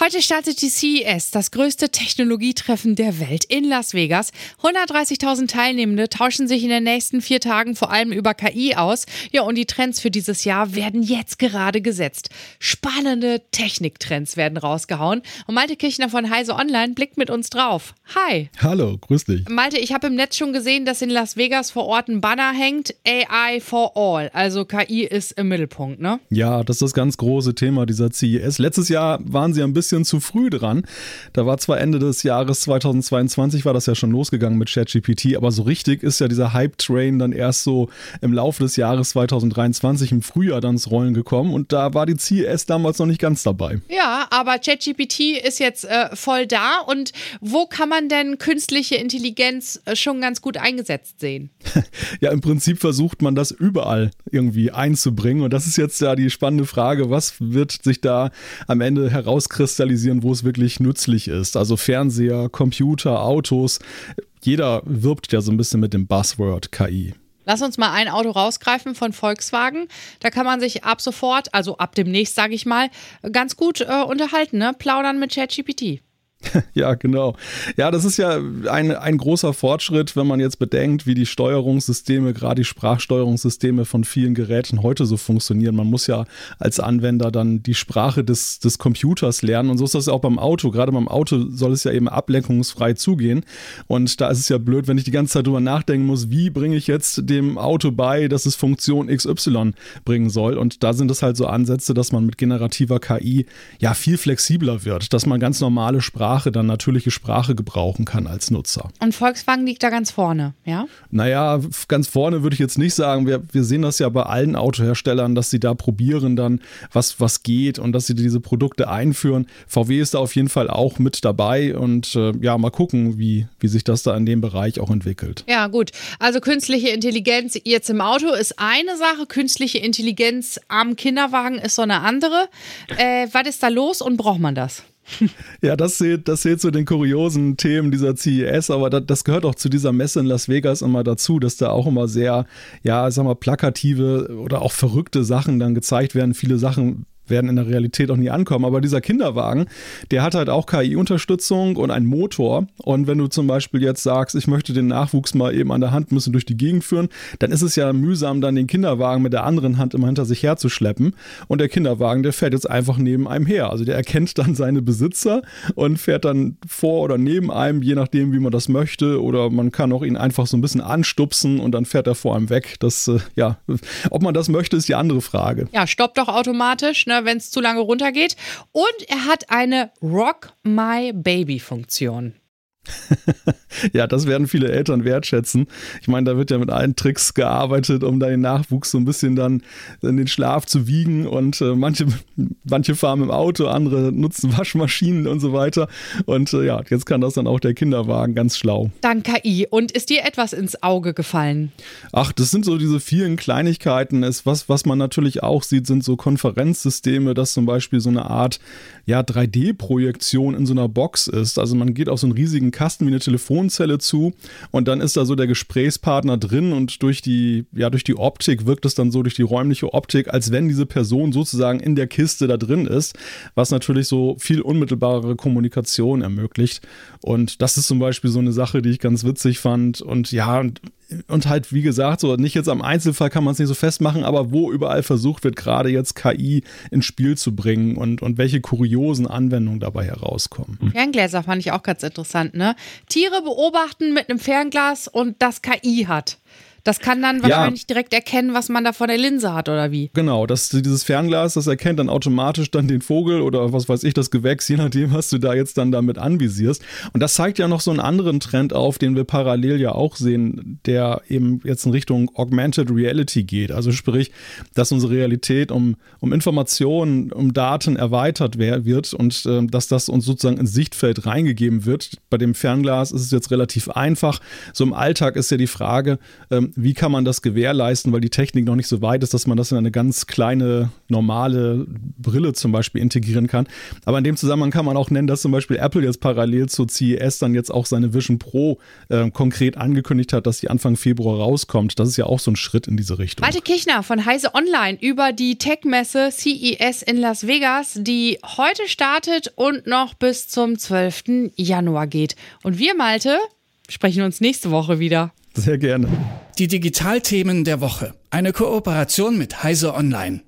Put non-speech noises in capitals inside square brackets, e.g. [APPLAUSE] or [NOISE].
Heute startet die CES, das größte Technologietreffen der Welt in Las Vegas. 130.000 Teilnehmende tauschen sich in den nächsten vier Tagen vor allem über KI aus. Ja, und die Trends für dieses Jahr werden jetzt gerade gesetzt. Spannende Techniktrends werden rausgehauen. Und Malte Kirchner von Heise Online blickt mit uns drauf. Hi. Hallo, grüß dich. Malte, ich habe im Netz schon gesehen, dass in Las Vegas vor Ort ein Banner hängt. AI for all. Also KI ist im Mittelpunkt, ne? Ja, das ist das ganz große Thema dieser CES. Letztes Jahr waren sie ein bisschen bisschen zu früh dran. Da war zwar Ende des Jahres 2022 war das ja schon losgegangen mit ChatGPT, aber so richtig ist ja dieser Hype-Train dann erst so im Laufe des Jahres 2023 im Frühjahr dann ins Rollen gekommen und da war die CES damals noch nicht ganz dabei. Ja, aber ChatGPT ist jetzt äh, voll da und wo kann man denn künstliche Intelligenz äh, schon ganz gut eingesetzt sehen? [LAUGHS] ja, im Prinzip versucht man das überall irgendwie einzubringen und das ist jetzt ja die spannende Frage, was wird sich da am Ende herauskristallisieren? Kristallisieren, wo es wirklich nützlich ist. Also Fernseher, Computer, Autos. Jeder wirbt ja so ein bisschen mit dem Buzzword KI. Lass uns mal ein Auto rausgreifen von Volkswagen. Da kann man sich ab sofort, also ab demnächst, sage ich mal, ganz gut äh, unterhalten, ne? Plaudern mit ChatGPT. [LAUGHS] Ja, genau. Ja, das ist ja ein, ein großer Fortschritt, wenn man jetzt bedenkt, wie die Steuerungssysteme, gerade die Sprachsteuerungssysteme von vielen Geräten heute so funktionieren. Man muss ja als Anwender dann die Sprache des, des Computers lernen und so ist das auch beim Auto. Gerade beim Auto soll es ja eben ablenkungsfrei zugehen und da ist es ja blöd, wenn ich die ganze Zeit drüber nachdenken muss, wie bringe ich jetzt dem Auto bei, dass es Funktion XY bringen soll und da sind es halt so Ansätze, dass man mit generativer KI ja viel flexibler wird, dass man ganz normale Sprache Sprache, dann natürliche Sprache gebrauchen kann als Nutzer. Und Volkswagen liegt da ganz vorne, ja? Naja, ganz vorne würde ich jetzt nicht sagen. Wir, wir sehen das ja bei allen Autoherstellern, dass sie da probieren dann, was, was geht und dass sie diese Produkte einführen. VW ist da auf jeden Fall auch mit dabei und äh, ja, mal gucken, wie, wie sich das da in dem Bereich auch entwickelt. Ja, gut. Also künstliche Intelligenz jetzt im Auto ist eine Sache, künstliche Intelligenz am Kinderwagen ist so eine andere. Äh, was ist da los und braucht man das? [LAUGHS] Ja, das zählt, das zählt zu den kuriosen Themen dieser CES, aber das, das, gehört auch zu dieser Messe in Las Vegas immer dazu, dass da auch immer sehr, ja, sag mal, plakative oder auch verrückte Sachen dann gezeigt werden. Viele Sachen werden in der Realität auch nie ankommen. Aber dieser Kinderwagen, der hat halt auch KI-Unterstützung und einen Motor. Und wenn du zum Beispiel jetzt sagst, ich möchte den Nachwuchs mal eben an der Hand müssen durch die Gegend führen, dann ist es ja mühsam, dann den Kinderwagen mit der anderen Hand immer hinter sich herzuschleppen. Und der Kinderwagen, der fährt jetzt einfach neben einem her. Also der erkennt dann seine Besitzer und fährt dann vor oder neben einem, je nachdem, wie man das möchte. Oder man kann auch ihn einfach so ein bisschen anstupsen und dann fährt er vor einem weg. Das, äh, ja, ob man das möchte, ist die andere Frage. Ja, stoppt doch automatisch, ne? Wenn es zu lange runtergeht. Und er hat eine Rock My Baby Funktion. [LAUGHS] ja, das werden viele Eltern wertschätzen. Ich meine, da wird ja mit allen Tricks gearbeitet, um da den Nachwuchs so ein bisschen dann in den Schlaf zu wiegen. Und äh, manche, manche fahren im Auto, andere nutzen Waschmaschinen und so weiter. Und äh, ja, jetzt kann das dann auch der Kinderwagen ganz schlau. Dank KI. Und ist dir etwas ins Auge gefallen? Ach, das sind so diese vielen Kleinigkeiten. Es, was, was man natürlich auch sieht, sind so Konferenzsysteme, dass zum Beispiel so eine Art ja, 3D-Projektion in so einer Box ist. Also man geht auf so einen riesigen Kasten wie eine Telefonzelle zu und dann ist da so der Gesprächspartner drin und durch die, ja, durch die Optik wirkt es dann so, durch die räumliche Optik, als wenn diese Person sozusagen in der Kiste da drin ist, was natürlich so viel unmittelbarere Kommunikation ermöglicht. Und das ist zum Beispiel so eine Sache, die ich ganz witzig fand. Und ja, und halt, wie gesagt, so nicht jetzt am Einzelfall kann man es nicht so festmachen, aber wo überall versucht wird, gerade jetzt KI ins Spiel zu bringen und, und welche kuriosen Anwendungen dabei herauskommen. Ferngläser fand ich auch ganz interessant, ne? Tiere beobachten mit einem Fernglas und das KI hat. Das kann dann wahrscheinlich ja. direkt erkennen, was man da vor der Linse hat oder wie. Genau, das, dieses Fernglas, das erkennt dann automatisch dann den Vogel oder was weiß ich, das Gewächs, je nachdem, was du da jetzt dann damit anvisierst. Und das zeigt ja noch so einen anderen Trend auf, den wir parallel ja auch sehen, der eben jetzt in Richtung Augmented Reality geht. Also sprich, dass unsere Realität um, um Informationen, um Daten erweitert wird und äh, dass das uns sozusagen ins Sichtfeld reingegeben wird. Bei dem Fernglas ist es jetzt relativ einfach. So im Alltag ist ja die Frage, ähm, wie kann man das gewährleisten, weil die Technik noch nicht so weit ist, dass man das in eine ganz kleine, normale Brille zum Beispiel integrieren kann. Aber in dem Zusammenhang kann man auch nennen, dass zum Beispiel Apple jetzt parallel zur CES dann jetzt auch seine Vision Pro äh, konkret angekündigt hat, dass die Anfang Februar rauskommt. Das ist ja auch so ein Schritt in diese Richtung. Malte Kichner von Heise Online über die Tech-Messe CES in Las Vegas, die heute startet und noch bis zum 12. Januar geht. Und wir, Malte, sprechen uns nächste Woche wieder. Sehr gerne. Die Digitalthemen der Woche. Eine Kooperation mit Heise Online.